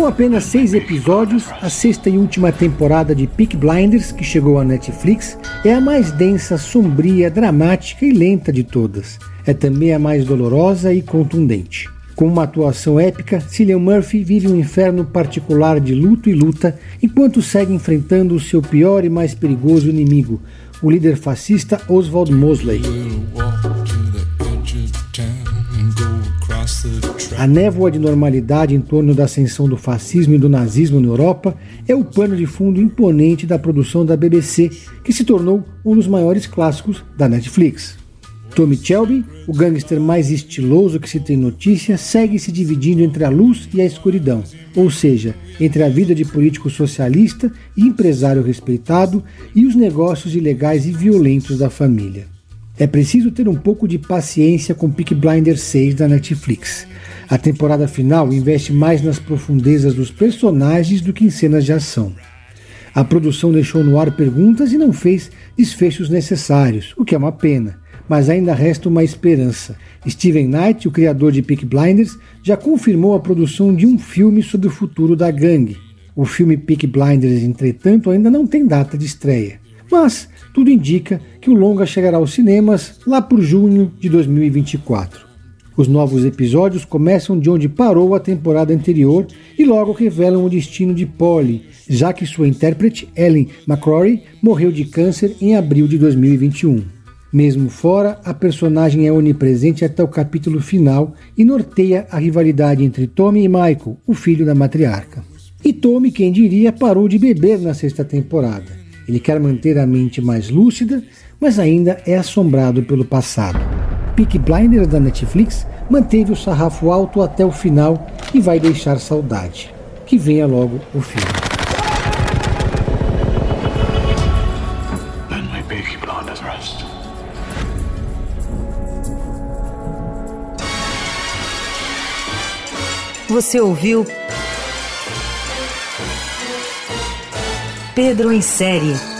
Com apenas seis episódios, a sexta e última temporada de Peak Blinders, que chegou à Netflix, é a mais densa, sombria, dramática e lenta de todas. É também a mais dolorosa e contundente. Com uma atuação épica, Cillian Murphy vive um inferno particular de luto e luta, enquanto segue enfrentando o seu pior e mais perigoso inimigo, o líder fascista Oswald Mosley. A névoa de normalidade em torno da ascensão do fascismo e do nazismo na Europa é o pano de fundo imponente da produção da BBC, que se tornou um dos maiores clássicos da Netflix. Tommy Shelby, o gangster mais estiloso que se tem notícia, segue se dividindo entre a luz e a escuridão, ou seja, entre a vida de político socialista e empresário respeitado e os negócios ilegais e violentos da família. É preciso ter um pouco de paciência com Peak Blinders 6 da Netflix. A temporada final investe mais nas profundezas dos personagens do que em cenas de ação. A produção deixou no ar perguntas e não fez desfechos necessários, o que é uma pena, mas ainda resta uma esperança. Steven Knight, o criador de Peak Blinders, já confirmou a produção de um filme sobre o futuro da gangue. O filme Peak Blinders, entretanto, ainda não tem data de estreia, mas tudo indica que o longa chegará aos cinemas lá por junho de 2024. Os novos episódios começam de onde parou a temporada anterior e logo revelam o destino de Polly, já que sua intérprete, Ellen McCrory, morreu de câncer em abril de 2021. Mesmo fora, a personagem é onipresente até o capítulo final e norteia a rivalidade entre Tommy e Michael, o filho da matriarca. E Tommy, quem diria, parou de beber na sexta temporada. Ele quer manter a mente mais lúcida, mas ainda é assombrado pelo passado. Peak Blinders da Netflix manteve o sarrafo alto até o final e vai deixar saudade. Que venha logo o filme. Você ouviu Pedro em série.